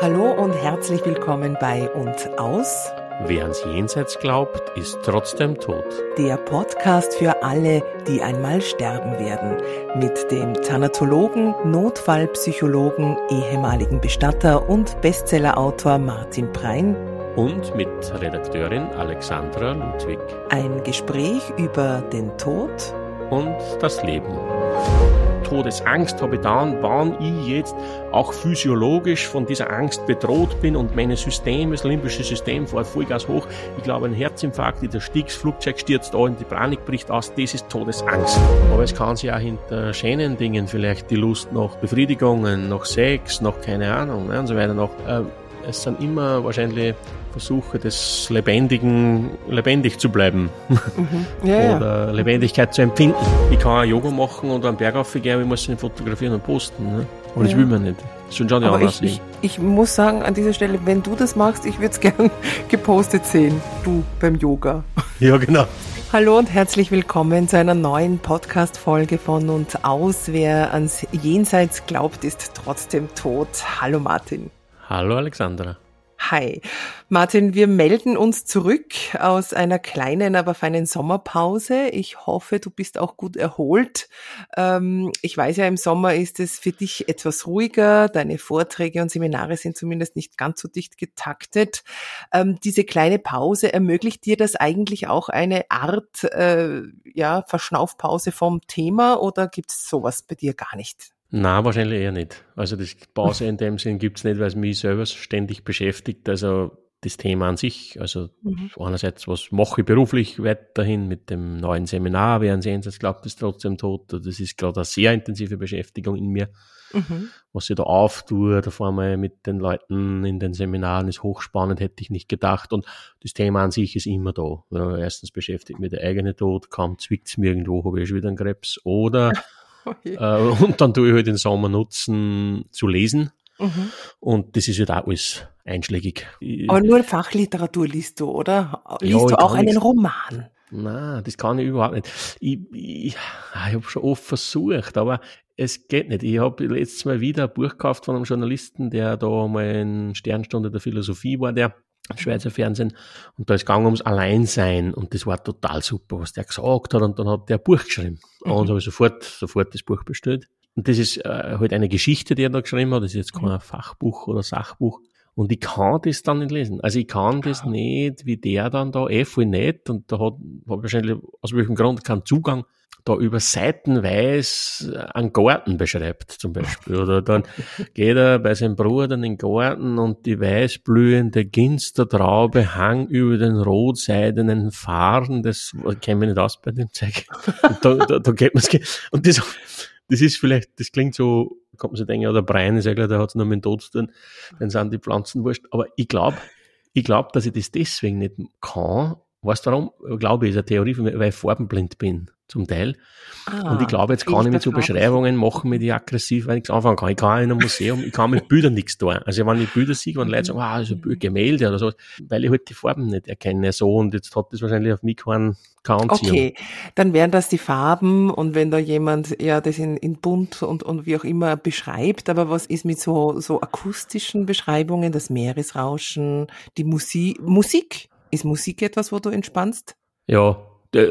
Hallo und herzlich willkommen bei und aus. Wer ans Jenseits glaubt, ist trotzdem tot. Der Podcast für alle, die einmal sterben werden. Mit dem Thanatologen, Notfallpsychologen, ehemaligen Bestatter und Bestsellerautor Martin Prein. Und mit Redakteurin Alexandra Ludwig. Ein Gespräch über den Tod und das Leben. Todesangst habe dann, wann ich jetzt auch physiologisch von dieser Angst bedroht bin und mein System, das limbische System fährt Vollgas hoch. Ich glaube, ein Herzinfarkt, der Stiegs, Flugzeug stürzt da und die Panik bricht aus, das ist Todesangst. Aber es kann sich auch hinter schönen Dingen vielleicht die Lust nach Befriedigungen, nach Sex, nach keine Ahnung ne, und so weiter noch. Äh, es sind immer wahrscheinlich Versuche des Lebendigen, lebendig zu bleiben. Mhm. Ja, Oder ja. Lebendigkeit zu empfinden. Ich kann auch Yoga machen und einen Berg aufgehen, ich muss ihn fotografieren und posten. Ne? Aber ja. das will man nicht. Das schon schon Aber ich, ich, ich, muss sagen, an dieser Stelle, wenn du das magst, ich würde es gern gepostet sehen. Du beim Yoga. Ja, genau. Hallo und herzlich willkommen zu einer neuen Podcast-Folge von und aus. Wer ans Jenseits glaubt, ist trotzdem tot. Hallo Martin. Hallo Alexandra. Hi. Martin, wir melden uns zurück aus einer kleinen, aber feinen Sommerpause. Ich hoffe, du bist auch gut erholt. Ähm, ich weiß ja, im Sommer ist es für dich etwas ruhiger. Deine Vorträge und Seminare sind zumindest nicht ganz so dicht getaktet. Ähm, diese kleine Pause ermöglicht dir das eigentlich auch eine Art äh, ja, Verschnaufpause vom Thema oder gibt es sowas bei dir gar nicht? Na, wahrscheinlich eher nicht. Also das Pause in dem Sinn gibt's nicht, weil es mich selber ständig beschäftigt. Also das Thema an sich, also mhm. einerseits, was mache ich beruflich weiterhin mit dem neuen Seminar, während Sie jetzt glaubt, ist trotzdem tot. Das ist gerade eine sehr intensive Beschäftigung in mir. Mhm. Was ich da auftue, da vor allem mit den Leuten in den Seminaren ist hochspannend, hätte ich nicht gedacht. Und das Thema an sich ist immer da. Erstens beschäftigt mich der eigene Tod, kaum zwickt's mir irgendwo, habe ich schon wieder einen Krebs. Oder. Äh, und dann tue ich halt den Sommer nutzen zu lesen. Mhm. Und das ist halt auch alles einschlägig. Aber nur Fachliteratur liest du, oder? Liest ja, du auch einen Roman? Nein, das kann ich überhaupt nicht. Ich, ich, ich habe schon oft versucht, aber es geht nicht. Ich habe letztes Mal wieder ein Buch gekauft von einem Journalisten, der da mal in Sternstunde der Philosophie war, der Schweizer Fernsehen. Und da ist gegangen ums Alleinsein. Und das war total super, was der gesagt hat. Und dann hat der ein Buch geschrieben. Mhm. Und habe ich sofort, sofort das Buch bestellt. Und das ist äh, halt eine Geschichte, die er da geschrieben hat. Das ist jetzt kein mhm. Fachbuch oder Sachbuch. Und ich kann das dann nicht lesen. Also ich kann das ja. nicht, wie der dann da, eh voll nicht. Und da hat, hat wahrscheinlich aus welchem Grund keinen Zugang da über seitenweise einen Garten beschreibt, zum Beispiel. Oder dann geht er bei seinem Bruder in den Garten und die weißblühende Ginstertraube hang über den rotseidenen Fahren. Das kennen wir nicht aus bei dem Zeug. Und da, da, da geht man's. Und das, das ist vielleicht, das klingt so, kommt man sich denken, ja, der Brian ist ja klar, der hat es nur mit dem Tod zu tun, dann sind die Pflanzen wurscht. Aber ich glaube, ich glaube, dass ich das deswegen nicht kann. Weißt du warum? Ich glaube, ist eine Theorie, weil ich farbenblind bin zum Teil. Ah, und ich glaube, jetzt kann ich mit so Beschreibungen machen, mit die aggressiv, weil ich nichts anfangen kann. Ich kann in einem Museum, ich kann mit Bildern nichts tun. Also wenn ich Bilder sehe und Leute sagen, ah, ist ein Gemälde oder so, weil ich halt die Farben nicht erkenne, so, und jetzt hat das wahrscheinlich auf mich keinen, keinen Okay, dann wären das die Farben und wenn da jemand ja das in, in bunt und, und wie auch immer beschreibt, aber was ist mit so, so akustischen Beschreibungen, das Meeresrauschen, die Musik, Musik? Ist Musik etwas, wo du entspannst? Ja,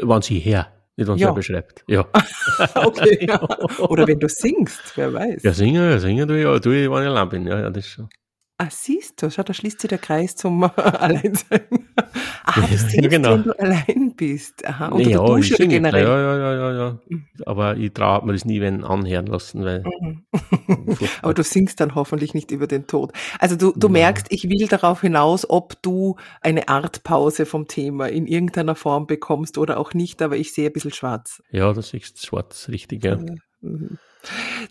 wann sie her. Nicht, wenn ja. beschreibt. Ja. okay. Ja. Oder wenn du singst, wer weiß. Ja, singen, singen tue ich, ja, tue ich, wenn ich allein bin. Ja, ja, das schon. Ah, siehst du, schau, da schließt sich der Kreis zum Alleinsein. Ah, du singst, ja, genau. wenn du allein bist. Aha, und ja, du ich singe, generell. Ja, ja, ja, ja, ja. Mhm. Aber ich traue mir das nie wenn anhören lassen, weil. Mhm. Aber du singst dann hoffentlich nicht über den Tod. Also du, du ja. merkst, ich will darauf hinaus, ob du eine Art Pause vom Thema in irgendeiner Form bekommst oder auch nicht, aber ich sehe ein bisschen schwarz. Ja, das ist schwarz, richtig, ja. Mhm.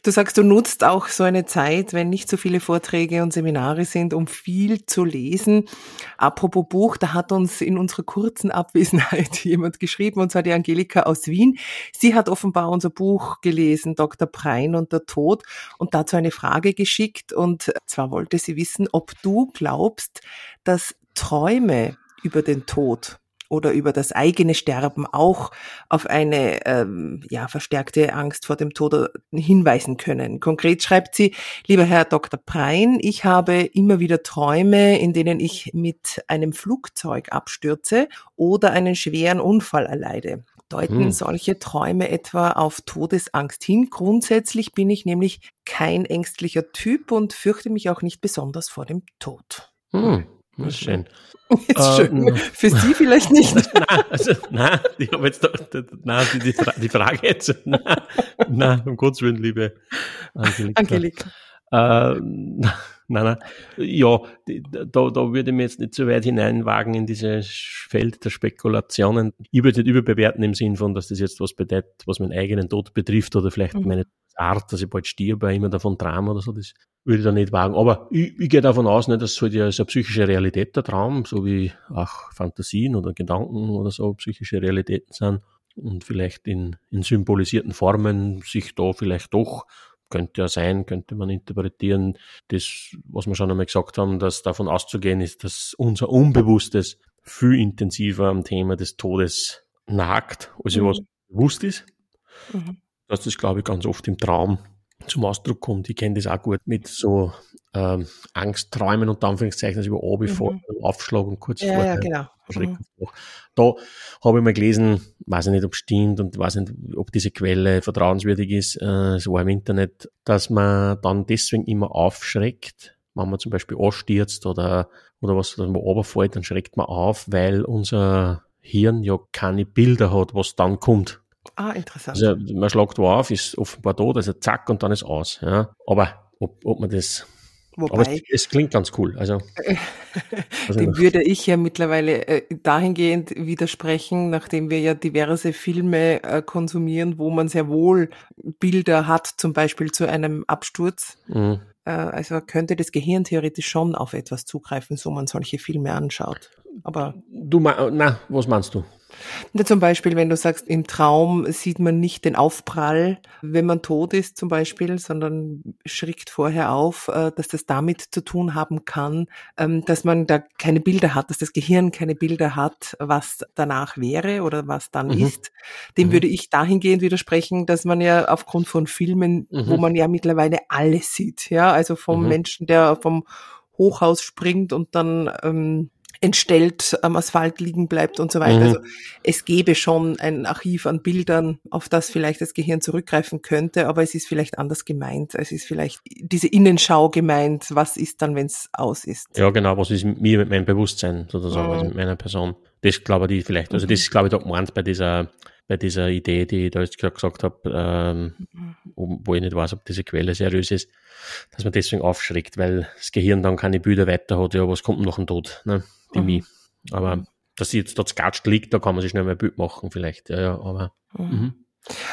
Du sagst, du nutzt auch so eine Zeit, wenn nicht so viele Vorträge und Seminare sind, um viel zu lesen. Apropos Buch, da hat uns in unserer kurzen Abwesenheit jemand geschrieben, und zwar die Angelika aus Wien. Sie hat offenbar unser Buch gelesen, Dr. Prein und der Tod, und dazu eine Frage geschickt. Und zwar wollte sie wissen, ob du glaubst, dass Träume über den Tod oder über das eigene Sterben auch auf eine ähm, ja, verstärkte Angst vor dem Tod hinweisen können. Konkret schreibt sie, lieber Herr Dr. Prein, ich habe immer wieder Träume, in denen ich mit einem Flugzeug abstürze oder einen schweren Unfall erleide. Deuten hm. solche Träume etwa auf Todesangst hin? Grundsätzlich bin ich nämlich kein ängstlicher Typ und fürchte mich auch nicht besonders vor dem Tod. Hm. Das ist schön. Ist schön. Für Sie vielleicht nicht. nein, also, nein, ich habe jetzt doch, nein, die, die, die Frage jetzt, nein, nein, um Gottes Willen, liebe Angelika. Angelika. Äh, nein, nein, ja, da, da würde ich mir jetzt nicht so weit hineinwagen in dieses Feld der Spekulationen. Ich würde nicht überbewerten im Sinn von, dass das jetzt was bedeutet, was meinen eigenen Tod betrifft oder vielleicht mhm. meine Art, dass ich bald stirbe, immer davon Traum oder so, das würde ich da nicht wagen. Aber ich, ich gehe davon aus, ne, dass es halt ja so eine psychische Realität der Traum, so wie auch Fantasien oder Gedanken oder so psychische Realitäten sind und vielleicht in, in symbolisierten Formen sich da vielleicht doch könnte ja sein, könnte man interpretieren, das, was wir schon einmal gesagt haben, dass davon auszugehen ist, dass unser Unbewusstes viel intensiver am Thema des Todes nagt, als mhm. was bewusst ist. Mhm dass das, glaube ich, ganz oft im Traum zum Ausdruck kommt. Ich kenne das auch gut mit so ähm, Angstträumen und Anführungszeichen, also über Abi mhm. vor dem Aufschlag und kurz ja, vorher. Ja, genau. Mhm. Da habe ich mal gelesen, weiß ich nicht, ob es stimmt und weiß nicht, ob diese Quelle vertrauenswürdig ist, äh, war im Internet, dass man dann deswegen immer aufschreckt, wenn man zum Beispiel anstürzt oder, oder was, dass man runterfällt, dann schreckt man auf, weil unser Hirn ja keine Bilder hat, was dann kommt. Ah, interessant. Also man schlägt wo auf, ist offenbar tot, also zack und dann ist aus. Ja. Aber ob, ob man das Wobei, Aber es, es, klingt ganz cool. Also, also dem würde ich ja mittlerweile äh, dahingehend widersprechen, nachdem wir ja diverse Filme äh, konsumieren, wo man sehr wohl Bilder hat, zum Beispiel zu einem Absturz. Mhm. Äh, also könnte das Gehirn theoretisch schon auf etwas zugreifen, so man solche Filme anschaut. Aber du, na, was meinst du? Ja, zum Beispiel, wenn du sagst, im Traum sieht man nicht den Aufprall, wenn man tot ist zum Beispiel, sondern schrickt vorher auf, äh, dass das damit zu tun haben kann, ähm, dass man da keine Bilder hat, dass das Gehirn keine Bilder hat, was danach wäre oder was dann mhm. ist. Dem mhm. würde ich dahingehend widersprechen, dass man ja aufgrund von Filmen, mhm. wo man ja mittlerweile alles sieht, ja, also vom mhm. Menschen, der vom Hochhaus springt und dann ähm, entstellt am Asphalt liegen bleibt und so weiter. Mhm. Also es gäbe schon ein Archiv an Bildern, auf das vielleicht das Gehirn zurückgreifen könnte, aber es ist vielleicht anders gemeint. Es ist vielleicht diese Innenschau gemeint, was ist dann, wenn es aus ist. Ja, genau, was ist mit mir, mit meinem Bewusstsein sozusagen, mhm. also mit meiner Person. Das glaube ich vielleicht, also das ist glaube ich da gemeint bei dieser bei dieser Idee, die ich da jetzt gerade gesagt habe, ähm, wo ich nicht weiß, ob diese Quelle seriös ist, dass man deswegen aufschreckt, weil das Gehirn dann keine Bilder weiter hat, ja, was kommt nach dem Tod, ne? die mhm. Aber dass sie jetzt dort skatscht liegt, da kann man sich schnell mal ein Bild machen vielleicht, ja, ja, aber mhm.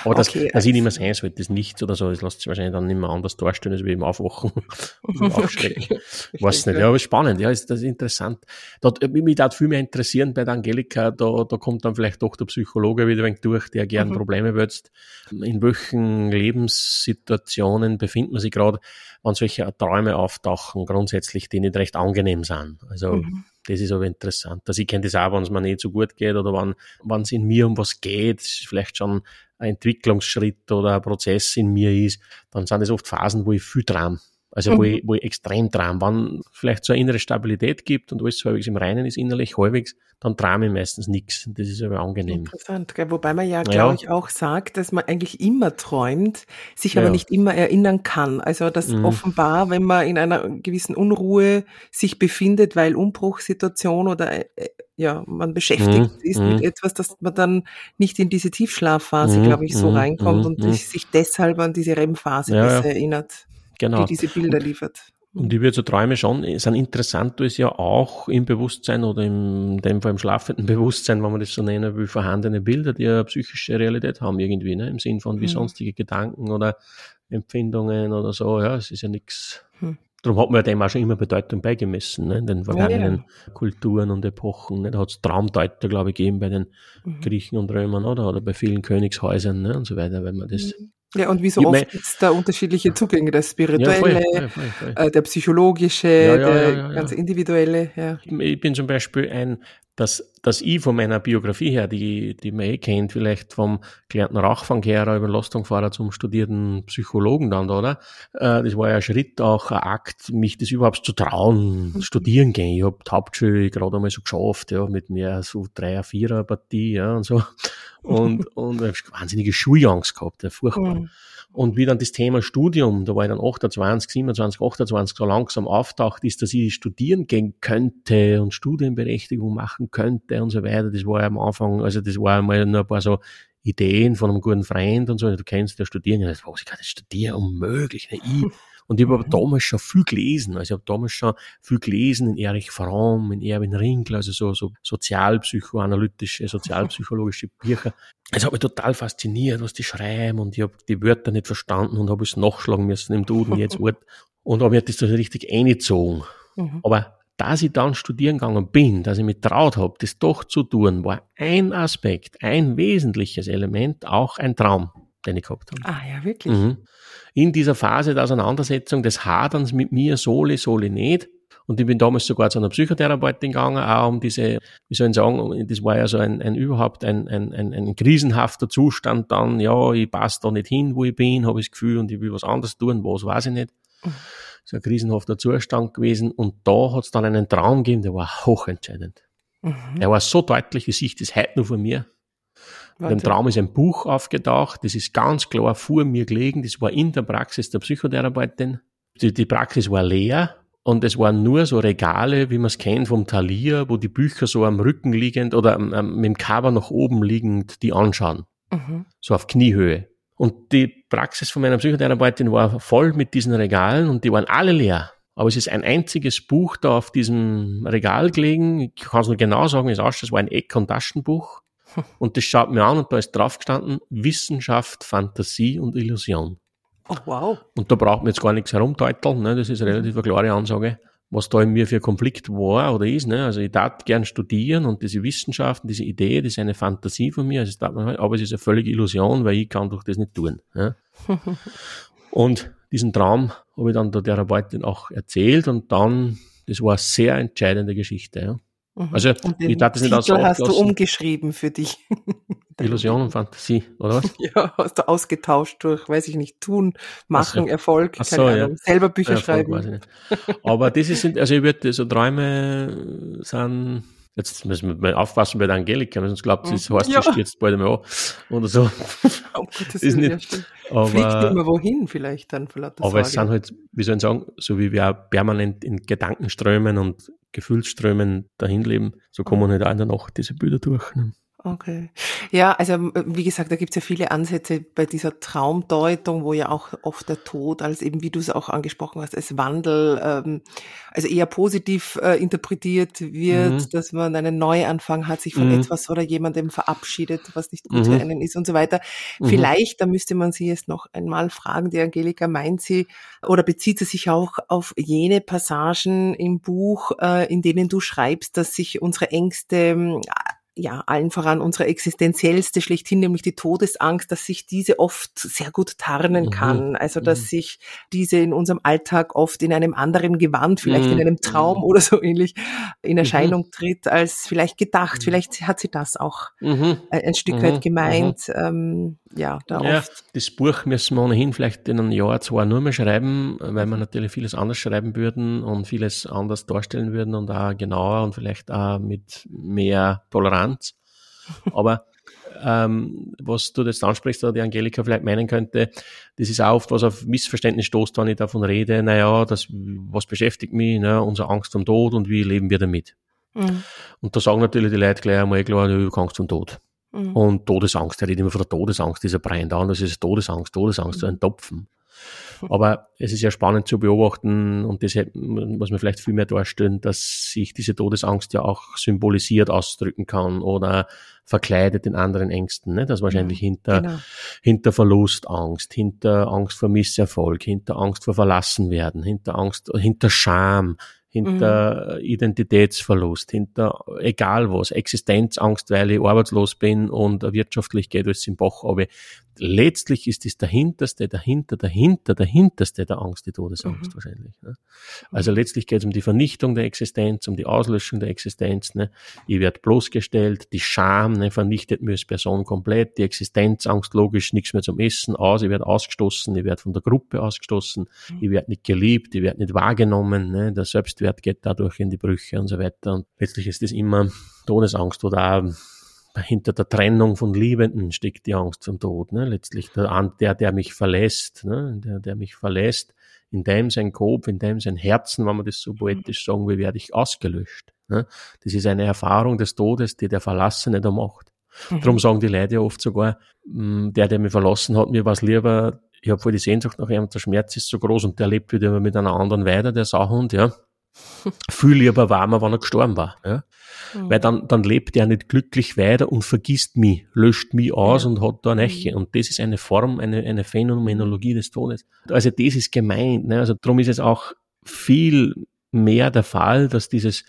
Aber das, okay, dass ich nicht mehr sein sollte, das Nichts oder so, das lässt sich wahrscheinlich dann nicht mehr anders darstellen, als wie im Aufwachen und Aufschrecken. Okay. Weiß nicht. Ja, aber spannend, ja, ist das ist interessant. Dort, äh, mich würde viel mehr interessieren bei der Angelika, da, da kommt dann vielleicht doch der Psychologe wieder ein wenig durch, der gern mhm. Probleme wälzt. In welchen Lebenssituationen befindet man sich gerade, wenn solche Träume auftauchen, grundsätzlich, die nicht recht angenehm sind. Also, mhm. Das ist aber interessant. Also ich kenne das auch, wenn es mir nicht so gut geht oder wenn es in mir um was geht, vielleicht schon ein Entwicklungsschritt oder ein Prozess in mir ist, dann sind es oft Phasen, wo ich viel dran also mhm. wo, ich, wo ich extrem dran, wenn vielleicht so eine innere Stabilität gibt und alles halbwegs im Reinen ist, innerlich halbwegs, dann trame ich meistens nichts. Das ist aber angenehm. Interessant, gell? wobei man ja, glaube ja. ich, auch sagt, dass man eigentlich immer träumt, sich ja, aber nicht immer erinnern kann. Also dass mhm. offenbar, wenn man in einer gewissen Unruhe sich befindet, weil Umbruchssituation oder äh, äh ja, man beschäftigt mhm. ist mit mhm. etwas, dass man dann nicht in diese Tiefschlafphase, mhm. glaube ich, so mhm. reinkommt und sich deshalb an diese REM-Phase ja, besser erinnert genau. die diese Bilder liefert. Und ich würde so Träume schon, sind interessant ist ja auch im Bewusstsein oder im, in dem Fall im schlafenden Bewusstsein, wenn man das so nennen will, vorhandene Bilder, die ja psychische Realität haben irgendwie, ne? im Sinn von wie mhm. sonstige Gedanken oder Empfindungen oder so. Ja, es ist ja nichts. Mhm. Darum hat man ja dem auch schon immer Bedeutung beigemessen, ne? in den vergangenen ja, ja. Kulturen und Epochen. Ne? Da hat es Traumdeuter, glaube ich, gegeben bei den mhm. Griechen und Römern, oder? Oder bei vielen Königshäusern ne? und so weiter, wenn man das mhm. Ja, und wie so oft gibt es da unterschiedliche Zugänge, der spirituelle, ja, voll, voll, voll, äh, der psychologische, der ganz individuelle. Ja. Ich bin zum Beispiel ein, dass, dass ich von meiner Biografie her, die, die man eh kennt, vielleicht vom gelernten Rauchfangkehrer über Lastungfahrer zum studierten Psychologen dann, oder? Äh, das war ja ein Schritt, auch ein Akt, mich das überhaupt zu trauen, mhm. studieren gehen. Ich habe die Hauptschule gerade einmal so geschafft, ja, mit mir so dreier, vierer Partie, ja, und so. Und, und ich habe wahnsinnige Schulangst gehabt, ja, furchtbar. Mhm. Und wie dann das Thema Studium, da war ich dann 28, 27, 28 so langsam auftaucht ist, dass ich studieren gehen könnte und Studienberechtigung machen könnte und so weiter. Das war am Anfang, also das war einmal nur ein paar so Ideen von einem guten Freund und so. Du kennst ja studieren. Ja, was, ich kann das studieren, unmöglich. Ne? Ich, und ich habe aber mhm. damals schon viel gelesen. Also ich habe damals schon viel gelesen in Erich Fromm, in Erwin Ringl, also so, so sozialpsychoanalytische, sozialpsychologische Bücher. Es hat mich total fasziniert, was die schreiben und ich habe die Wörter nicht verstanden und habe es nachschlagen müssen im Duden jetzt Wort und habe mir das so richtig eingezogen. Mhm. Aber dass ich dann studieren gegangen bin, dass ich mich traut habe, das doch zu tun, war ein Aspekt, ein wesentliches Element, auch ein Traum, den ich gehabt habe. Ah ja, wirklich. Mhm. In dieser Phase der Auseinandersetzung des Haderns mit mir, sole, sole nicht, und ich bin damals sogar zu einer Psychotherapeutin gegangen, auch um diese, wie soll ich sagen, das war ja so ein, ein überhaupt ein, ein, ein, ein krisenhafter Zustand dann, ja, ich passe da nicht hin, wo ich bin, habe ich das Gefühl, und ich will was anderes tun, was weiß ich nicht. So ein krisenhafter Zustand gewesen. Und da hat es dann einen Traum gegeben, der war hochentscheidend. Mhm. Er war so deutlich, ich sehe das heute nur von mir. Im Traum ist ein Buch aufgetaucht, das ist ganz klar vor mir gelegen, das war in der Praxis der Psychotherapeutin. Die, die Praxis war leer, und es waren nur so Regale, wie man es kennt vom Talier, wo die Bücher so am Rücken liegend oder ähm, mit dem Cover nach oben liegend die anschauen. Mhm. So auf Kniehöhe. Und die Praxis von meiner Psychotherapeutin war voll mit diesen Regalen und die waren alle leer. Aber es ist ein einziges Buch da auf diesem Regal gelegen. Ich kann es nur genau sagen, wie es ausschaut. Es war ein Eck- und Taschenbuch. Und das schaut mir an und da ist drauf gestanden Wissenschaft, Fantasie und Illusion. Oh, wow. Und da braucht man jetzt gar nichts herumteuteln, ne? das ist eine relativ eine klare Ansage, was da in mir für ein Konflikt war oder ist. Ne? Also ich darf gern studieren und diese Wissenschaften, diese Idee, das ist eine Fantasie von mir, also man, aber es ist eine völlige Illusion, weil ich kann doch das nicht tun. Ne? und diesen Traum habe ich dann der Therapeutin auch erzählt und dann, das war eine sehr entscheidende Geschichte. Ja. Mhm. Also ich darf das nicht Titel hast du umgeschrieben für dich. Illusion und Fantasie, oder was? Ja, hast du ausgetauscht durch, weiß ich nicht, tun, machen, so. Erfolg, keine Ahnung, ja. selber Bücher Erfolg, schreiben. Aber das ist, also ich würde, so Träume sind, jetzt müssen wir mal aufpassen bei der Angelika, sonst glaubt sie, es heißt, ja. sie stürzt bald einmal an, oder so. Oh Gott, das ist nicht, ja, aber, Fliegt immer wohin vielleicht dann, vielleicht Aber Sorge. es sind halt, wie soll ich sagen, so wie wir permanent in Gedankenströmen und Gefühlsströmen dahin leben, so kommen halt auch in der Nacht diese Bilder durch. Ne? Okay. Ja, also wie gesagt, da gibt es ja viele Ansätze bei dieser Traumdeutung, wo ja auch oft der Tod als eben, wie du es auch angesprochen hast, als Wandel, ähm, also eher positiv äh, interpretiert wird, mhm. dass man einen Neuanfang hat, sich von mhm. etwas oder jemandem verabschiedet, was nicht gut mhm. für einen ist und so weiter. Mhm. Vielleicht, da müsste man sie jetzt noch einmal fragen, die Angelika, meint sie oder bezieht sie sich auch auf jene Passagen im Buch, äh, in denen du schreibst, dass sich unsere Ängste ja, allen voran unsere existenziellste schlechthin, nämlich die Todesangst, dass sich diese oft sehr gut tarnen mhm. kann. Also, dass mhm. sich diese in unserem Alltag oft in einem anderen Gewand, vielleicht mhm. in einem Traum mhm. oder so ähnlich, in mhm. Erscheinung tritt, als vielleicht gedacht. Mhm. Vielleicht hat sie das auch ein Stück weit gemeint. Ähm, ja, da ja, oft. Das Buch müssen wir ohnehin vielleicht in einem Jahr, zwei nur mehr schreiben, weil wir natürlich vieles anders schreiben würden und vieles anders darstellen würden und auch genauer und vielleicht auch mit mehr Toleranz. Aber ähm, was du jetzt ansprichst, oder die Angelika vielleicht meinen könnte, das ist auch oft, was auf Missverständnis stoßt, wenn ich davon rede, naja, das, was beschäftigt mich, ne, unsere Angst vom Tod und wie leben wir damit. Mhm. Und da sagen natürlich die Leute gleich einmal klar, du Angst vom Tod. Mhm. Und Todesangst, er redet immer von der Todesangst, dieser brennt an, das ist Todesangst, Todesangst, mhm. so ein Topfen. Aber es ist ja spannend zu beobachten und das muss man vielleicht viel mehr darstellen, dass sich diese Todesangst ja auch symbolisiert ausdrücken kann oder verkleidet in anderen Ängsten. Ne? Das wahrscheinlich ja, hinter, genau. hinter Verlustangst, hinter Angst vor Misserfolg, hinter Angst vor Verlassenwerden, hinter Angst, hinter Scham, hinter mhm. Identitätsverlust, hinter egal was, Existenzangst, weil ich arbeitslos bin und wirtschaftlich geht es im Bach. Aber letztlich ist es dahinterste, dahinter, dahinter, dahinterste der Angst, die Todesangst mhm. wahrscheinlich. Ne? Also letztlich geht es um die Vernichtung der Existenz, um die Auslöschung der Existenz. Ne? Ich werde bloßgestellt, die Scham ne, vernichtet mich als Person komplett, die Existenzangst logisch, nichts mehr zum Essen, aus, ich werde ausgestoßen, ich werde von der Gruppe ausgestoßen, mhm. ich werde nicht geliebt, ich werde nicht wahrgenommen, ne? der Selbstwert geht dadurch in die Brüche und so weiter. Und letztlich ist das immer Todesangst oder auch hinter der Trennung von Liebenden steckt die Angst zum Tod. Ne? Letztlich der, der, der mich verlässt, ne? der, der mich verlässt, in dem sein Kopf, in dem sein Herzen, wenn man das so mhm. poetisch sagen will, werde ich ausgelöscht. Ne? Das ist eine Erfahrung des Todes, die der Verlassene da macht. Mhm. Darum sagen die Leute ja oft sogar, mm, der, der mich verlassen hat, mir war es lieber, ich habe voll die Sehnsucht nach ihm, der Schmerz ist so groß und der lebt wieder mit einer anderen weiter, der Sauhund, ja. Viel lieber war man, wenn er gestorben war. Ja? Mhm. Weil dann, dann lebt er nicht glücklich weiter und vergisst mich, löscht mich aus ja. und hat da eine mhm. Und das ist eine Form, eine, eine Phänomenologie des Todes. Also das ist gemeint. Ne? Also darum ist es auch viel mehr der Fall, dass dieses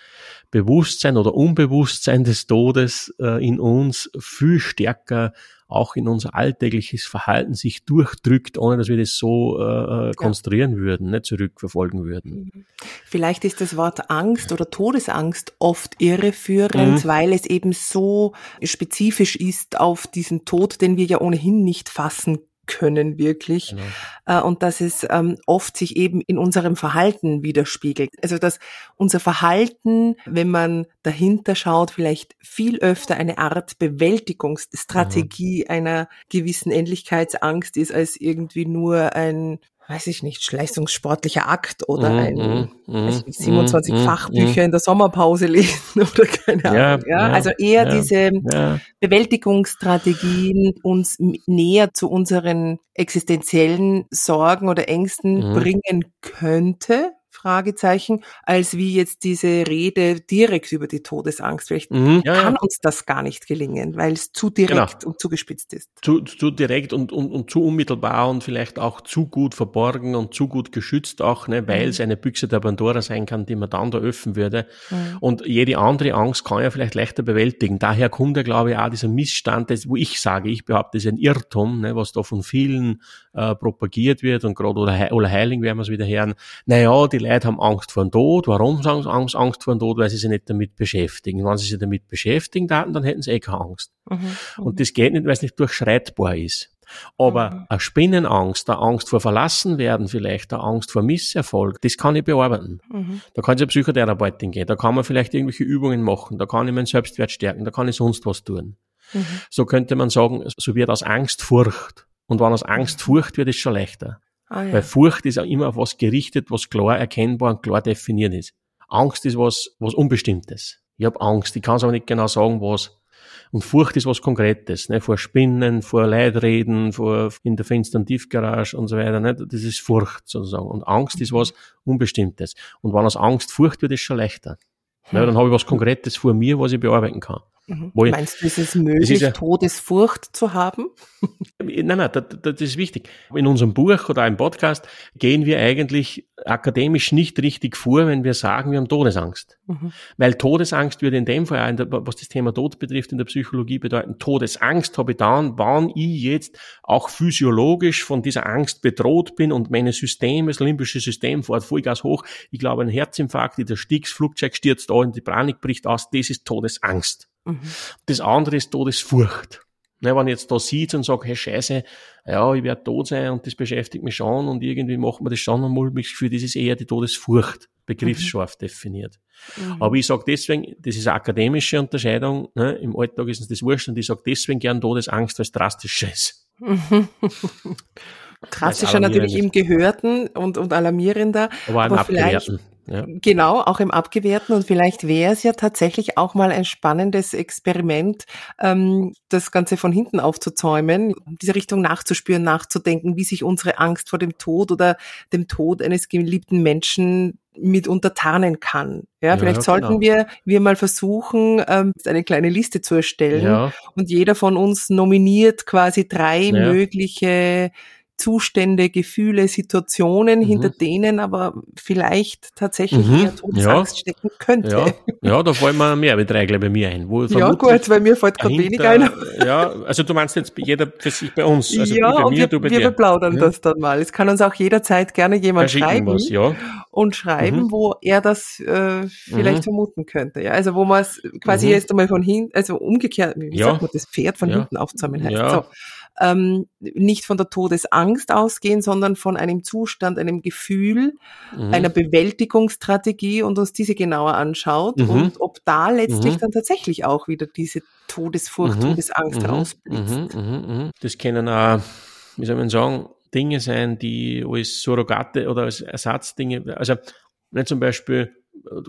Bewusstsein oder Unbewusstsein des Todes äh, in uns viel stärker auch in unser alltägliches Verhalten sich durchdrückt, ohne dass wir das so äh, äh konstruieren ja. würden, nicht zurückverfolgen würden. Mhm. Vielleicht ist das Wort Angst oder Todesangst oft irreführend, mhm. weil es eben so spezifisch ist auf diesen Tod, den wir ja ohnehin nicht fassen können wirklich genau. äh, und dass es ähm, oft sich eben in unserem Verhalten widerspiegelt. Also dass unser Verhalten, wenn man dahinter schaut, vielleicht viel öfter eine Art Bewältigungsstrategie mhm. einer gewissen Endlichkeitsangst ist als irgendwie nur ein weiß ich nicht, leistungssportlicher Akt oder mm, ein mm, nicht, 27 mm, Fachbücher in der Sommerpause lesen oder keine Ahnung. Ja, ja? also eher ja, diese. Bewältigungsstrategien uns näher zu unseren existenziellen Sorgen oder Ängsten mhm. bringen könnte, Fragezeichen, als wie jetzt diese Rede direkt über die Todesangst. Vielleicht mhm, ja, kann ja. uns das gar nicht gelingen, weil es zu direkt genau. und zugespitzt ist. Zu, zu direkt und, und, und zu unmittelbar und vielleicht auch zu gut verborgen und zu gut geschützt auch, ne, weil mhm. es eine Büchse der Pandora sein kann, die man dann da öffnen würde. Mhm. Und jede andere Angst kann ja vielleicht leichter bewältigen. Daher kommt ja, glaube ich, auch dieser Missstand, das, wo ich sage, ich behaupte, das ist ein Irrtum, ne, was da von vielen äh, propagiert wird und gerade oder, oder Heiling werden wir es wieder hören. Naja, die Leute haben Angst vor dem Tod. Warum haben sie Angst, Angst vor dem Tod? Weil sie sich nicht damit beschäftigen. Wenn sie sich damit beschäftigen dann, dann hätten sie eh keine Angst. Mhm, mhm. und das geht nicht, weil es nicht durchschreitbar ist. Aber mhm. eine Spinnenangst, eine Angst vor verlassen werden vielleicht, eine Angst vor Misserfolg, das kann ich bearbeiten. Mhm. Da kann ich eine Psychotherapeutin gehen, da kann man vielleicht irgendwelche Übungen machen, da kann ich meinen Selbstwert stärken, da kann ich sonst was tun. Mhm. So könnte man sagen, so wird aus Angst Furcht. Und wenn aus Angst mhm. Furcht wird, ist es schon leichter. Ah, ja. Weil Furcht ist auch immer auf was gerichtet, was klar erkennbar und klar definiert ist. Angst ist was, was Unbestimmtes. Ich habe Angst, ich kann es aber nicht genau sagen, was. Und Furcht ist was Konkretes, ne? vor Spinnen, vor Leidreden, vor in der finsteren Tiefgarage und so weiter. Ne? Das ist Furcht sozusagen. Und Angst ist was Unbestimmtes. Und wenn aus Angst Furcht wird, ist es schon leichter. Hm. Ne? Dann habe ich was Konkretes vor mir, was ich bearbeiten kann. Mhm. Meinst du, ist es möglich, ist ja, Todesfurcht zu haben? nein, nein, das, das, ist wichtig. In unserem Buch oder im Podcast gehen wir eigentlich akademisch nicht richtig vor, wenn wir sagen, wir haben Todesangst. Mhm. Weil Todesangst würde in dem Fall, der, was das Thema Tod betrifft, in der Psychologie bedeuten, Todesangst habe ich dann, wann ich jetzt auch physiologisch von dieser Angst bedroht bin und meine System, das limbische System fährt Vollgas hoch. Ich glaube, ein Herzinfarkt, der Sticks, Flugzeug stürzt da und die Panik bricht aus, das ist Todesangst. Mhm. Das andere ist Todesfurcht. Ne, wenn ich jetzt da sieht und sage, hey Scheiße, ja, ich werde tot sein und das beschäftigt mich schon und irgendwie macht man das schon ein mulmiges Gefühl, das ist eher die Todesfurcht, begriffsscharf mhm. definiert. Mhm. Aber ich sage deswegen, das ist eine akademische Unterscheidung, ne, im Alltag ist uns das wurscht und ich sage deswegen gern Todesangst, weil es drastischer ist. Drastischer natürlich im Gehörten und, und alarmierender. Aber, aber vielleicht, ja. Genau, auch im Abgewehrten. Und vielleicht wäre es ja tatsächlich auch mal ein spannendes Experiment, ähm, das Ganze von hinten aufzuzäumen, diese Richtung nachzuspüren, nachzudenken, wie sich unsere Angst vor dem Tod oder dem Tod eines geliebten Menschen mitunter tarnen kann. Ja, vielleicht ja, sollten genau. wir, wir mal versuchen, ähm, eine kleine Liste zu erstellen ja. und jeder von uns nominiert quasi drei mögliche Zustände, Gefühle, Situationen, mhm. hinter denen aber vielleicht tatsächlich mhm. eher Todesangst ja. stecken könnte. Ja. ja, da fallen mir mehr Beträge bei mir ein. Ja gut, weil mir fällt gerade weniger ein. Ja, also du meinst jetzt jeder für sich bei uns. Also ja, bei mir, wir, du bei wir dir. plaudern ja. das dann mal. Es kann uns auch jederzeit gerne jemand schreiben was, ja. und schreiben, mhm. wo er das äh, vielleicht mhm. vermuten könnte. Ja, also wo man es quasi mhm. jetzt einmal von hinten, also umgekehrt, wie sagt man, das Pferd von hinten aufzusammeln heißt. So ähm, nicht von der Todesangst ausgehen, sondern von einem Zustand, einem Gefühl, mhm. einer Bewältigungsstrategie und uns diese genauer anschaut mhm. und ob da letztlich mhm. dann tatsächlich auch wieder diese Todesfurcht, mhm. Todesangst mhm. rausblitzt. Mhm. Das können auch, wie soll man sagen, Dinge sein, die als Surrogate oder als Ersatzdinge, also wenn zum Beispiel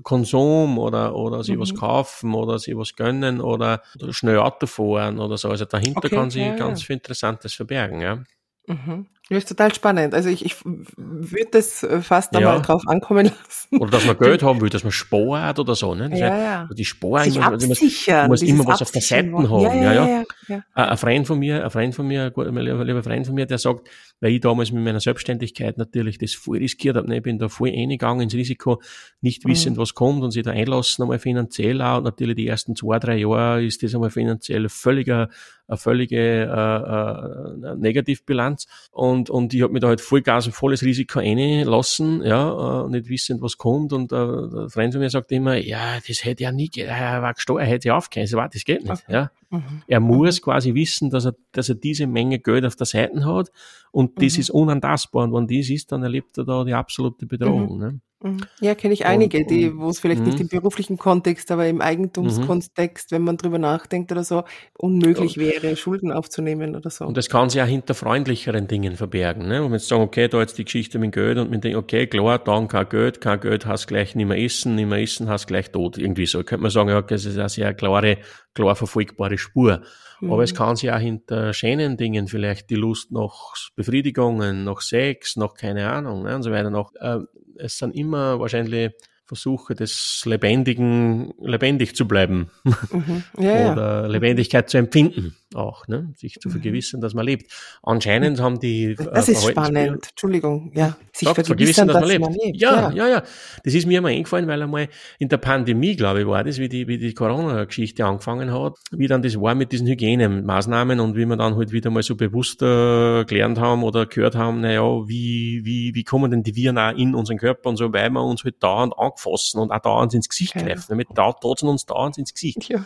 Konsum oder, oder sie mhm. was kaufen oder sie was gönnen oder, oder schnell Auto fahren oder so. Also dahinter okay, kann sich ja, ganz ja. viel Interessantes verbergen, ja. Mhm. Ja, ist total spannend. Also ich, ich würde das fast ja. einmal drauf ankommen lassen. Oder dass man Geld haben will, dass man spart oder so. Ne? Ja, ja. Die Sparen, Sich also absichern, muss immer was auf der Seite haben. Ja, ja, ja. ja, Ein Freund von mir, ein Freund von mir, ein lieber Freund von mir, der sagt, weil ich damals mit meiner Selbstständigkeit natürlich das voll riskiert habe. Ne? Ich bin da voll eingegangen ins Risiko, nicht mhm. wissend, mhm. was kommt und sich da einlassen einmal finanziell auch. Und natürlich die ersten zwei, drei Jahre ist das einmal finanziell völliger, eine völlige äh, äh, Negativbilanz. Und, und ich habe mir da halt voll Gas und volles Risiko einlassen, ja, äh, nicht wissend, was kommt. Und äh, der Freund von mir sagt immer, ja, das hätte ja nie, er war gestorben, er hätte ja aufgehört. So, das geht nicht. Okay. Ja. Mhm. Er muss quasi wissen, dass er, dass er diese Menge Geld auf der Seite hat und das mhm. ist unantastbar. Und wenn das ist, dann erlebt er da die absolute Bedrohung. Mhm. Ne? Mhm. Ja, kenne ich einige, und, die, wo es vielleicht nicht mhm. im beruflichen Kontext, aber im Eigentumskontext, wenn man drüber nachdenkt oder so, unmöglich wäre, Schulden aufzunehmen oder so. Und das kann sich auch hinter freundlicheren Dingen verbergen. Ne? Und wenn sie sagen, okay, da jetzt die Geschichte mit Geld und man denkt, okay, klar, dann kein Geld, kein Geld hast gleich nicht mehr essen, nicht mehr essen hast gleich tot. Irgendwie so. Könnte man sagen, ja, das ist eine sehr klare, klar verfolgbare Spur. Mhm. Aber es mhm. kann sich auch hinter schönen Dingen, vielleicht die Lust nach Befriedigungen, nach Sex, nach keine Ahnung, ne, und so weiter, noch, äh, es sind immer wahrscheinlich Versuche des Lebendigen, lebendig zu bleiben mhm. ja, oder ja. Lebendigkeit zu empfinden auch, ne? sich zu vergewissern, dass man lebt. Anscheinend haben die. Äh, das ist spannend, Entschuldigung, ja. Sich Sagt, vergewissern, dass, dass, man, lebt. man lebt. Ja, ja, ja, ja. Das ist mir immer eingefallen, weil einmal in der Pandemie, glaube ich, war das, wie die, wie die Corona-Geschichte angefangen hat, wie dann das war mit diesen Hygienemaßnahmen und wie wir dann halt wieder mal so bewusster gelernt haben oder gehört haben, naja, wie, wie, wie kommen denn die Viren auch in unseren Körper und so, weil wir uns halt dauernd angefassen und auch dauernd ins Gesicht okay. greifen. Damit da, uns dauernd ins Gesicht. Ja.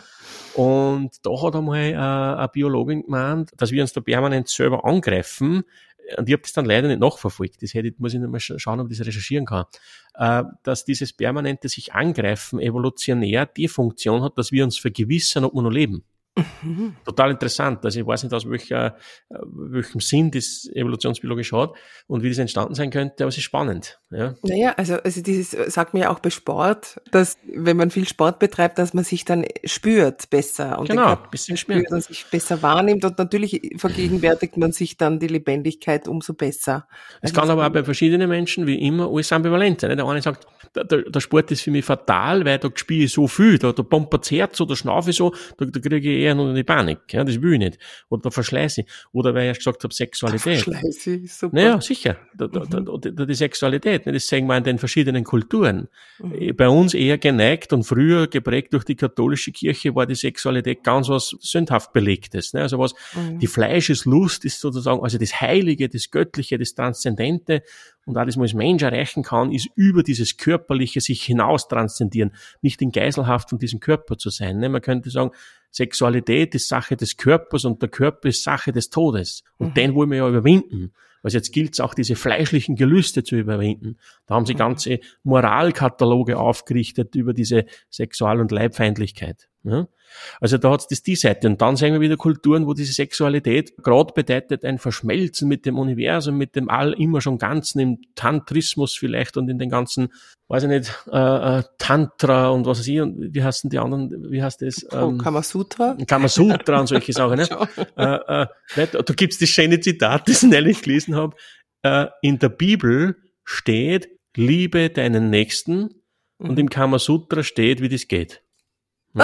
Und da hat einmal äh, eine Biologin gemeint, dass wir uns da permanent selber angreifen. Und ich habe das dann leider nicht nachverfolgt. Das hätte, ich, muss ich noch mal schauen, ob ich das recherchieren kann. Äh, dass dieses permanente sich angreifen evolutionär die Funktion hat, dass wir uns vergewissern, ob wir noch leben. Mhm. Total interessant. Also ich weiß nicht, aus welcher, äh, welchem Sinn das evolutionsbiologisch hat und wie das entstanden sein könnte, aber es ist spannend. Ja. Naja, also, also dieses sagt man ja auch bei Sport, dass wenn man viel Sport betreibt, dass man sich dann spürt besser und genau, ein bisschen spürt und sich besser wahrnimmt und natürlich vergegenwärtigt man sich dann die Lebendigkeit umso besser. Es also kann aber auch bei verschiedenen Menschen wie immer alles ambivalent sein. Der eine sagt, der, der Sport ist für mich fatal, weil da spiele ich so viel, da, da pumpert das Herz oder schnaufe ich so, da, da kriege ich eher noch die Panik. Ja, das will ich nicht. Oder da verschleiße ich. Oder weil ich gesagt habe, Sexualität. Da verschleiße ich, super. Naja, sicher. Da, da, mhm. da, die Sexualität, ne, das sehen wir in den verschiedenen Kulturen. Mhm. Bei uns eher geneigt und früher geprägt durch die katholische Kirche war die Sexualität ganz was sündhaft belegtes. Ne? Also was, mhm. die Fleischeslust ist sozusagen, also das Heilige, das Göttliche, das Transzendente und alles, was Mensch erreichen kann, ist über dieses Körperliche sich hinaus transzendieren, nicht in Geiselhaft von diesem Körper zu sein. Ne? Man könnte sagen, Sexualität ist Sache des Körpers und der Körper ist Sache des Todes. Und mhm. den wollen wir ja überwinden. Also jetzt gilt es auch, diese fleischlichen Gelüste zu überwinden. Da haben sie mhm. ganze Moralkataloge aufgerichtet über diese Sexual- und Leibfeindlichkeit. Ja? Also da hat es die Seite. Und dann sehen wir wieder Kulturen, wo diese Sexualität gerade bedeutet ein Verschmelzen mit dem Universum, mit dem All immer schon Ganzen, im Tantrismus vielleicht und in den ganzen, weiß ich nicht, äh, äh, Tantra und was weiß ich, und wie heißen die anderen, wie heißt das? Ähm, oh, Kamasutra? Kamasutra und solche Sachen. Ne? äh, äh, da gibt's das schöne Zitat, das ich neulich gelesen habe. Äh, in der Bibel steht, liebe deinen Nächsten mhm. und im Kamasutra steht, wie das geht. Hm?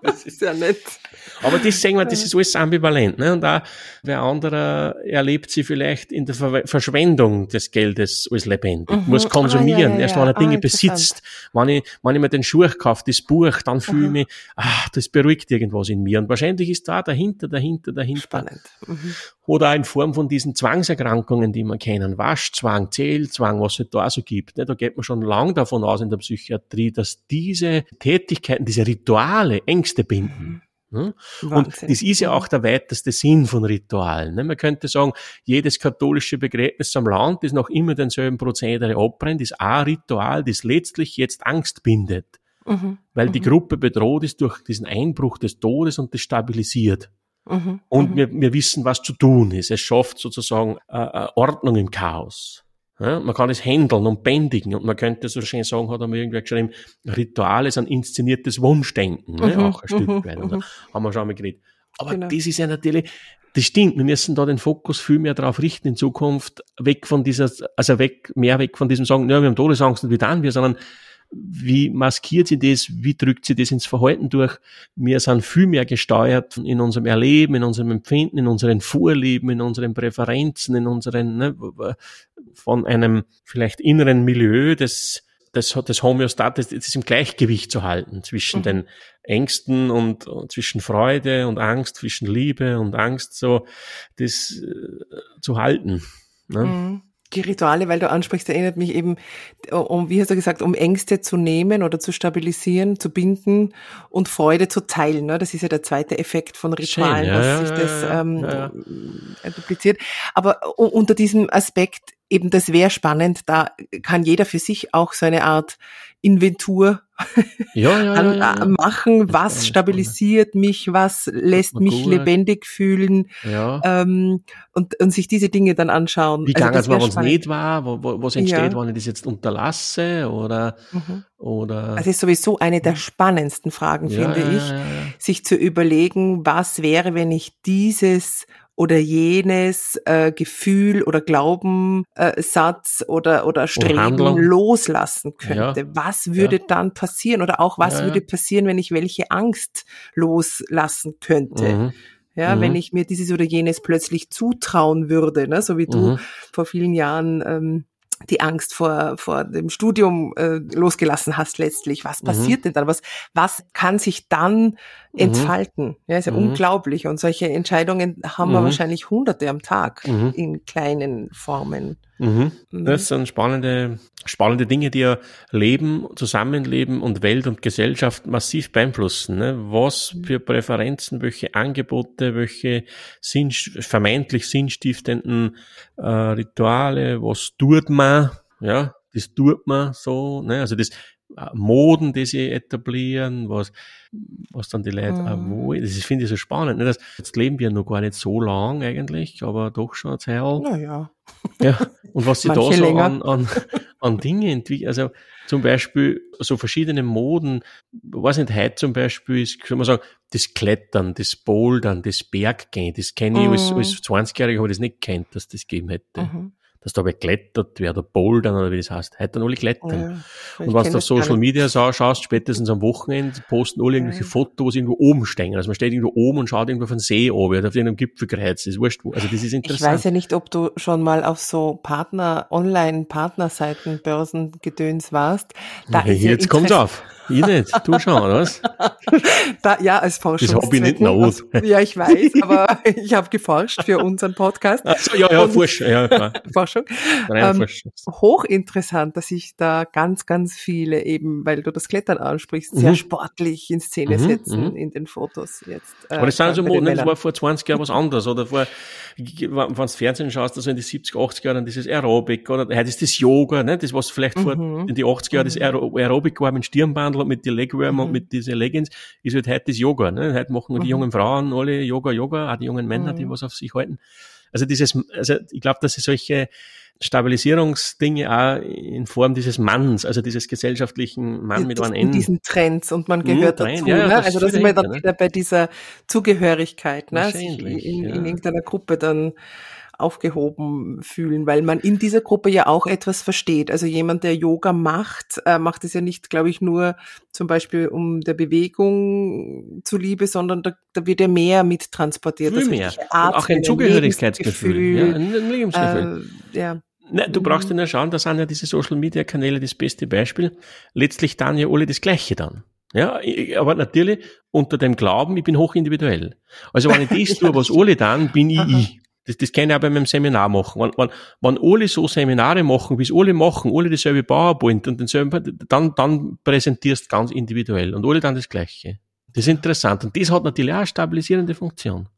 das ist ja nett. Aber das sehen wir, das ist alles ambivalent. Ne? Und auch wer anderer erlebt sie vielleicht in der Ver Verschwendung des Geldes als lebendig. Mhm. Muss konsumieren, ah, ja, ja, erst wenn er Dinge ah, besitzt. Wenn ich, wenn ich mir den Schuh kaufe, das Buch, dann fühle ich mich, ah, das beruhigt irgendwas in mir. Und wahrscheinlich ist da dahinter, dahinter, dahinter. Spannend. Mhm. Oder auch in Form von diesen Zwangserkrankungen, die man kennen. Waschzwang, Zählzwang, was es da so gibt. Ne? Da geht man schon lang davon aus in der Psychiatrie, dass diese Tätigkeiten, diese Rituale Ängste binden. Mhm. Ne? Und das ist ja auch der weiteste Sinn von Ritualen. Ne? Man könnte sagen, jedes katholische Begräbnis am Land, das noch immer denselben Prozedere abbrennt, ist ein Ritual, das letztlich jetzt Angst bindet. Mhm. Weil mhm. die Gruppe bedroht ist durch diesen Einbruch des Todes und das stabilisiert. Mhm. Und mhm. wir, wir wissen, was zu tun ist. Es schafft sozusagen äh, äh Ordnung im Chaos. Ja, man kann es handeln und bändigen und man könnte so schön sagen, hat er mir irgendwer geschrieben, Ritual ist ein inszeniertes Wunschdenken, ne? Mhm, auch ein Stück mhm, weit. Und mhm. haben wir schon mal geredet. Aber genau. das ist ja natürlich, das stimmt, wir müssen da den Fokus viel mehr darauf richten in Zukunft, weg von dieser, also weg, mehr weg von diesem Sagen, ja, wir haben Todesangst und wie dann wir, sondern wie maskiert sie das, wie drückt sie das ins Verhalten durch. Wir sind viel mehr gesteuert in unserem Erleben, in unserem Empfinden, in unseren Vorlieben, in unseren Präferenzen, in unseren, ne, von einem vielleicht inneren Milieu, das, das, das Homöostat, das, das ist im Gleichgewicht zu halten zwischen mhm. den Ängsten und, und, zwischen Freude und Angst, zwischen Liebe und Angst, so das äh, zu halten. Ne? Mhm die Rituale, weil du ansprichst, erinnert mich eben, um, wie hast du gesagt, um Ängste zu nehmen oder zu stabilisieren, zu binden und Freude zu teilen. Ne? Das ist ja der zweite Effekt von Ritualen, Schön, ja, dass sich das ähm, ja. dupliziert. Aber unter diesem Aspekt eben, das wäre spannend, da kann jeder für sich auch so eine Art Inventur ja, ja, ja, machen, was stabilisiert mich, was lässt mich gut. lebendig fühlen? Ähm, und, und sich diese Dinge dann anschauen. Wie also gegangen es, wenn es nicht war, wo, wo, was entsteht, wenn ich das jetzt unterlasse oder, mhm. oder. Das ist sowieso eine der spannendsten Fragen, finde ich, sich zu überlegen, was wäre, wenn ich dieses oder jenes äh, Gefühl oder Glaubenssatz äh, oder, oder Streben loslassen könnte. Ja. Was würde ja. dann passieren? Oder auch was ja, würde passieren, wenn ich welche Angst loslassen könnte? Mhm. Ja, mhm. wenn ich mir dieses oder jenes plötzlich zutrauen würde, ne? so wie du mhm. vor vielen Jahren ähm, die Angst vor, vor dem Studium äh, losgelassen hast letztlich. Was mhm. passiert denn dann? Was, was kann sich dann mhm. entfalten? Ja, ist ja mhm. unglaublich. Und solche Entscheidungen haben wir mhm. wahrscheinlich hunderte am Tag mhm. in kleinen Formen. Mhm. Das sind spannende, spannende Dinge, die ja Leben, Zusammenleben und Welt und Gesellschaft massiv beeinflussen. Ne? Was für Präferenzen, welche Angebote, welche Sinn, vermeintlich sinnstiftenden äh, Rituale, was tut man, ja, das tut man so, ne? Also das Moden, die sie etablieren, was, was dann die Leute auch mhm. wollen. Das finde ich so spannend. Ne? Das, jetzt leben wir noch gar nicht so lang eigentlich, aber doch schon eine Zeit. Naja. Ja, und was sie da so an, an, an Dinge entwickeln, also zum Beispiel so verschiedene Moden, weiß nicht, heute zum Beispiel ist, kann man sagen, das Klettern, das Bouldern, das Berggehen, das kenne ich mhm. als, als 20-Jähriger, habe ich das nicht kennt, dass das gegeben hätte. Mhm dass da geklettert wird oder bouldern oder wie das heißt. Heute dann alle klettern. Ja, und wenn du auf Social Media schaust, spätestens am Wochenende, posten alle irgendwelche ja. Fotos irgendwo oben stehen. Also man steht irgendwo oben und schaut irgendwo auf den See oben oder auf irgendeinem Gipfel gereizt. Das ist wurscht. Also das ist interessant. Ich weiß ja nicht, ob du schon mal auf so Partner, Online-Partnerseiten, Börsengedöns warst. Da ja, jetzt kommt's auf. Ich nicht. Du schon, oder was? Da, ja, als Forschung. Das habe ich nicht not. Ja, ich weiß, aber ich habe geforscht für unseren Podcast. Also, ja, ja, Forschung. Ja. Forschung. Ähm, hochinteressant, dass sich da ganz, ganz viele eben, weil du das Klettern ansprichst, sehr mhm. sportlich in Szene mhm, setzen mhm. in den Fotos jetzt. Äh, aber das sind so Moden, das war vor 20 Jahren was anderes. Oder vor, wenn du Fernsehen schaust, also in die 70, 80 Jahren, dieses Aerobic, oder heute ist das Yoga, ne? das was vielleicht vor, mhm. in die 80 Jahren das mhm. Aerobic war mit Stirnbandel Sportler mit den Legworm mhm. und mit diesen Leggings, ist halt heute das Yoga. Ne? Heute machen mhm. die jungen Frauen alle Yoga, Yoga, auch die jungen Männer, mhm. die was auf sich halten. Also dieses, also ich glaube, dass sie solche Stabilisierungsdinge auch in Form dieses Manns, also dieses gesellschaftlichen Mann mit einem N. diesen Trends und man gehört mhm, dazu. Ja, ne? Also da sind wir dann ne? wieder bei dieser Zugehörigkeit, ne? sich in, in, in irgendeiner Gruppe dann aufgehoben fühlen, weil man in dieser Gruppe ja auch etwas versteht. Also jemand, der Yoga macht, äh, macht es ja nicht, glaube ich, nur zum Beispiel um der Bewegung zuliebe, sondern da, da wird ja mehr mit transportiert. Viel mehr. auch ein Zugehörigkeitsgefühl. Ja, ein Lebensgefühl. Äh, ja. Du brauchst ja nur schauen, da sind ja diese Social Media Kanäle das beste Beispiel. Letztlich dann ja alle das Gleiche dann. Ja, aber natürlich unter dem Glauben, ich bin hochindividuell. Also wenn ich das tue, was alle dann, bin ich ich. Das, das kann ich auch bei meinem Seminar machen. Wenn, wenn, wenn alle so Seminare machen, wie es alle machen, alle dieselbe PowerPoint und denselben, dann, dann präsentierst du ganz individuell und alle dann das Gleiche. Das ist interessant. Und das hat natürlich auch eine stabilisierende Funktion.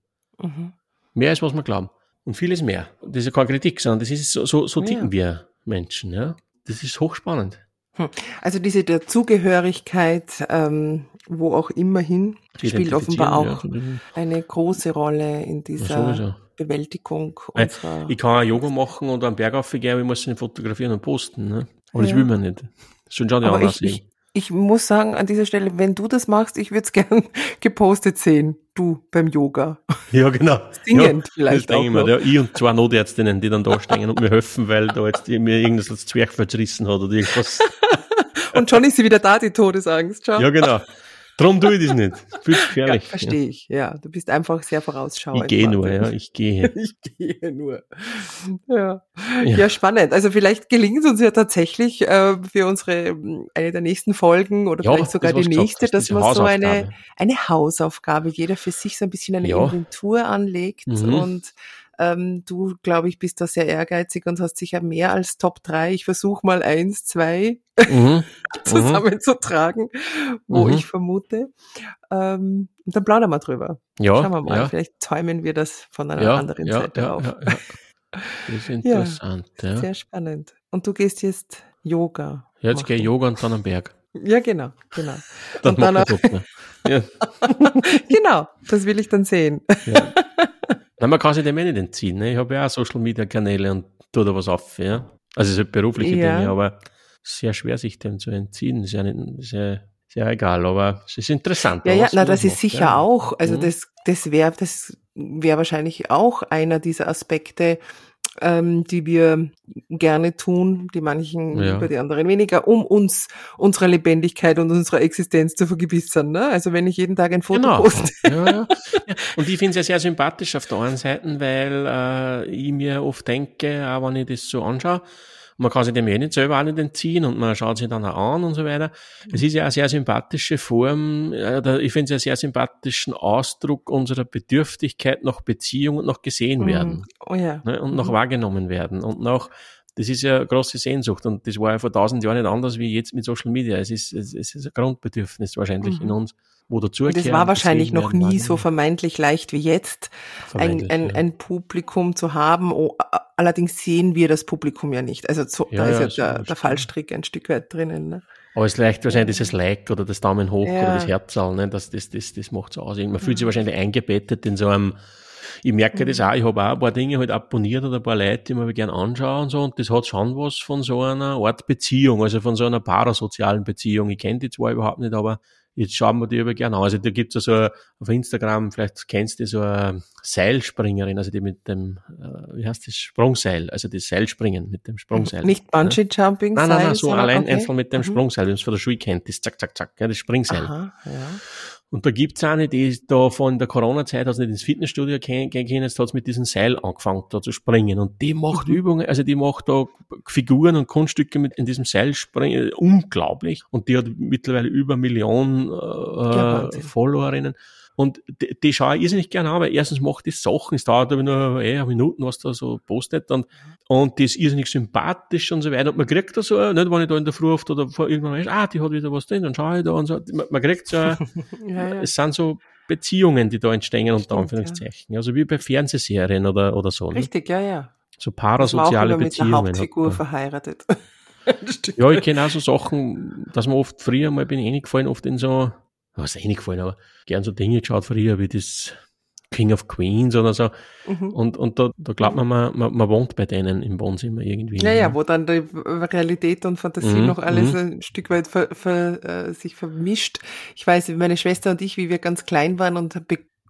Mhm. Mehr als was wir glauben. Und vieles mehr. Das ist ja keine Kritik, sondern das ist so, so, so ticken ja. wir Menschen, ja. Das ist hochspannend. Hm. Also diese der Zugehörigkeit, ähm, wo auch immer hin, spielt offenbar auch ja, eine große Rolle in dieser Bewältigung unserer. Ich kann auch Yoga machen und einen Berg aufgehen, aber ich muss ihn fotografieren und posten. Ne? Aber das will man nicht. Schon schon die aber ich, ich, ich muss sagen, an dieser Stelle, wenn du das machst, ich würde es gern gepostet sehen. Du beim Yoga. Ja, genau. Singend ja, vielleicht das auch. Ich, mir, ja, ich und zwei Notärztinnen, die dann da stehen und mir helfen, weil da jetzt mir irgendwas als Zwerchfell zerrissen hat oder irgendwas. und schon ist sie wieder da, die Todesangst. Schau. Ja, genau. Drum tue ich das nicht. Viel gefährlich. Ja, verstehe ich, ja. Du bist einfach sehr vorausschauend. Ich gehe nur, ja, ich gehe. ich gehe nur. Ja. ja. ja. spannend. Also vielleicht gelingt es uns ja tatsächlich äh, für unsere, eine der nächsten Folgen oder ja, vielleicht sogar die nächste, dass man so eine, eine Hausaufgabe, jeder für sich so ein bisschen eine ja. Inventur anlegt mhm. und ähm, du, glaube ich, bist da sehr ehrgeizig und hast sicher mehr als Top 3. Ich versuche mal eins, zwei mhm. zusammenzutragen, wo mhm. ich vermute. Ähm, und dann plaudern wir drüber. Ja, Schauen wir mal, ja. vielleicht zäumen wir das von einer ja, anderen ja, Seite auf. Das ist interessant. Ja, Sehr spannend. Und du gehst jetzt Yoga. Ja, jetzt gehe ich Yoga und dann am Berg. Ja, genau, genau. und dann auch, ja. genau, das will ich dann sehen. Ja. Nein, man kann sich dem eh nicht entziehen. Ne? Ich habe ja auch Social Media Kanäle und tue da was auf. Ja? Also es sind berufliche ja. Dinge, aber sehr schwer, sich dem zu entziehen. Ist ja, nicht, ist ja, ist ja egal, aber es ist interessant. Ja, ja, na, das ist macht, sicher ja. auch. Also mhm. das, das wäre das wäre wahrscheinlich auch einer dieser Aspekte, ähm, die wir gerne tun, die manchen ja. über die anderen weniger, um uns unserer Lebendigkeit und unserer Existenz zu vergewissern. Ne? Also wenn ich jeden Tag ein Foto genau. poste. Ja, ja. Und ich finde es ja sehr sympathisch auf der einen Seite, weil äh, ich mir oft denke, auch wenn ich das so anschaue, man kann sich dem eh nicht selber auch nicht entziehen und man schaut sich dann auch an und so weiter. Es ist ja eine sehr sympathische Form, äh, ich finde es einen sehr sympathischen Ausdruck unserer Bedürftigkeit nach Beziehung und nach gesehen mhm. werden. Oh ja. Ne, und nach mhm. wahrgenommen werden und nach das ist ja eine große Sehnsucht und das war ja vor tausend Jahren nicht anders wie jetzt mit Social Media. Es ist, es ist ein Grundbedürfnis wahrscheinlich mhm. in uns, wo dazu Das war wahrscheinlich noch nie so vermeintlich leicht wie jetzt, ein, ein, ja. ein Publikum zu haben. Oh, allerdings sehen wir das Publikum ja nicht. Also so, ja, da ist ja, der, der Fallstrick ein Stück weit drinnen. Ne? Aber es leicht wahrscheinlich dieses Like oder das Daumen hoch oder das Herzal, ne? das, das, das, das macht so aus. Man fühlt sich wahrscheinlich eingebettet in so einem ich merke mhm. das auch, ich habe auch ein paar Dinge halt abonniert oder ein paar Leute, die mir gerne anschauen und so, und das hat schon was von so einer Art Beziehung, also von so einer parasozialen Beziehung. Ich kenne die zwar überhaupt nicht, aber jetzt schauen wir die aber gerne an. Also da gibt es so auf Instagram, vielleicht kennst du so eine Seilspringerin, also die mit dem, äh, wie heißt das, Sprungseil, also das Seilspringen mit dem Sprungseil. Nicht Bungee Jumping Nein, nein, nein, so allein okay. einzeln mit dem mhm. Sprungseil, wenn man es von der Schule kennt, das zack, zack, zack, ja, das Springseil. Aha, ja. Und da gibt's eine, die da von der Corona-Zeit, also nicht ins Fitnessstudio gehen können, jetzt hat's mit diesem Seil angefangen, da zu springen. Und die macht mhm. Übungen, also die macht da Figuren und Kunststücke mit in diesem Seil springen, unglaublich. Und die hat mittlerweile über Millionen äh, Followerinnen. Und die, die schaue ich irrsinnig gerne an, weil erstens macht die Sachen, es dauert aber nur eh, Minuten, was da so postet, und, und die ist irrsinnig sympathisch und so weiter. Und man kriegt da so, nicht, wenn ich da in der Früh oft oder vor irgendwann weiß, ah, die hat wieder was drin, dann schaue ich da und so. Man, man kriegt so, ja, ja. es sind so Beziehungen, die da entstehen, unter Anführungszeichen. Ja. Also wie bei Fernsehserien oder, oder so. Ne? Richtig, ne? ja, ja. So parasoziale Beziehungen. Mit der Hauptfigur hat, verheiratet. ja, ich kenne auch so Sachen, dass man oft früher mal bin ich eh gefallen, oft in so was eh nicht gefallen, aber gern so Dinge geschaut früher, wie das King of Queens oder so. Mhm. Und, und da, da glaubt man, man, man, man wohnt bei denen im Wohnzimmer irgendwie. Ja, ja, wo dann die Realität und Fantasie mhm. noch alles mhm. ein Stück weit ver, ver, äh, sich vermischt. Ich weiß, meine Schwester und ich, wie wir ganz klein waren und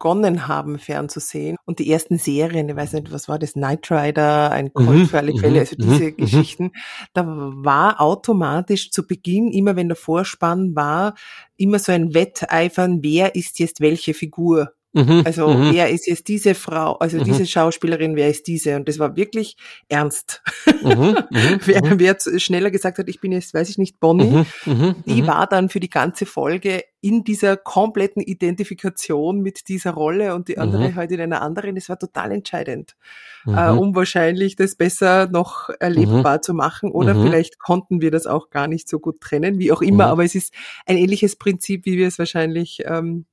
begonnen haben, fernzusehen. Und die ersten Serien, ich weiß nicht, was war das, Knight Rider, ein mhm, für alle Fälle, also mhm, diese mhm, Geschichten, da war automatisch zu Beginn, immer wenn der Vorspann war, immer so ein Wetteifern, wer ist jetzt welche Figur. Mhm, also mhm. wer ist jetzt diese Frau, also mhm. diese Schauspielerin, wer ist diese? Und das war wirklich ernst. Mhm, mhm, wer, mhm. wer schneller gesagt hat, ich bin jetzt, weiß ich nicht, Bonnie, die war dann für die ganze Folge in dieser kompletten Identifikation mit dieser Rolle und die andere halt in einer anderen. Das war total entscheidend, äh, um wahrscheinlich das besser noch erlebbar zu machen. Oder vielleicht konnten wir das auch gar nicht so gut trennen, wie auch immer. Aber es ist ein ähnliches Prinzip, wie wir es wahrscheinlich ähm,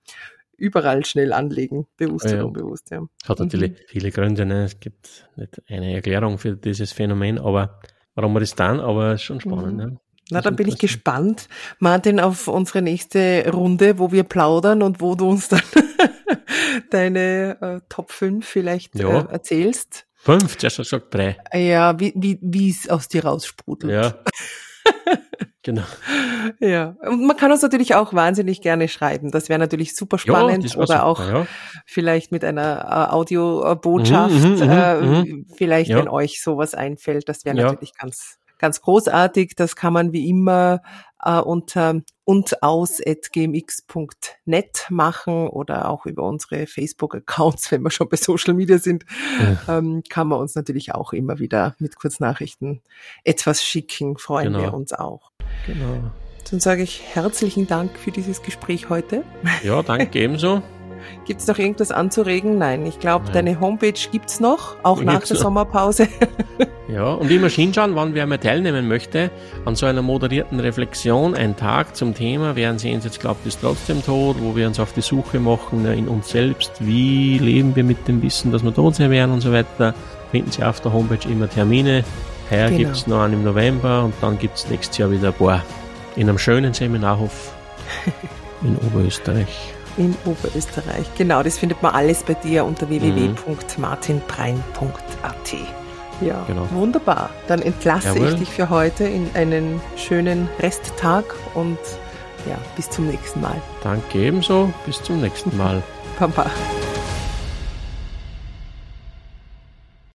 überall schnell anlegen, bewusst ja, oder unbewusst. Ja. Hat natürlich mhm. viele Gründe. Ne? Es gibt nicht eine Erklärung für dieses Phänomen, aber warum wir das dann, aber schon spannend. Mhm. Ja. Na, dann bin ich gespannt, Martin, auf unsere nächste Runde, wo wir plaudern und wo du uns dann deine äh, Top 5 vielleicht ja. äh, erzählst. Fünf, zuerst hast du gesagt drei. Ja, wie, wie, wie es aus dir raussprudelt. Ja. Genau. Ja, und man kann uns natürlich auch wahnsinnig gerne schreiben. Das wäre natürlich super spannend ja, oder super, auch ja. vielleicht mit einer äh, Audiobotschaft. Mhm, mhm, äh, mhm. vielleicht, ja. wenn euch sowas einfällt, das wäre natürlich ganz ganz großartig. Das kann man wie immer äh, unter und aus.gmx.net machen oder auch über unsere Facebook-Accounts, wenn wir schon bei Social Media sind, ja. ähm, kann man uns natürlich auch immer wieder mit Kurznachrichten etwas schicken. Freuen genau. wir uns auch. Genau. Dann sage ich herzlichen Dank für dieses Gespräch heute. Ja, danke ebenso. Gibt es noch irgendwas anzuregen? Nein, ich glaube, deine Homepage gibt's noch, auch nach der Sommerpause. ja, und immer hinschauen, wann wer mehr teilnehmen möchte an so einer moderierten Reflexion, ein Tag zum Thema, während Sie uns jetzt glaubt, ist trotzdem tot, wo wir uns auf die Suche machen in uns selbst, wie leben wir mit dem Wissen, dass wir tot sein werden und so weiter, finden Sie auf der Homepage immer Termine. Heuer genau. gibt es noch einen im November und dann gibt es nächstes Jahr wieder ein paar in einem schönen Seminarhof in Oberösterreich in Oberösterreich. Genau, das findet man alles bei dir unter mhm. www.martinbrein.at. Ja, genau. wunderbar. Dann entlasse Jawohl. ich dich für heute in einen schönen Resttag und ja, bis zum nächsten Mal. Danke ebenso. Bis zum nächsten Mal. Papa.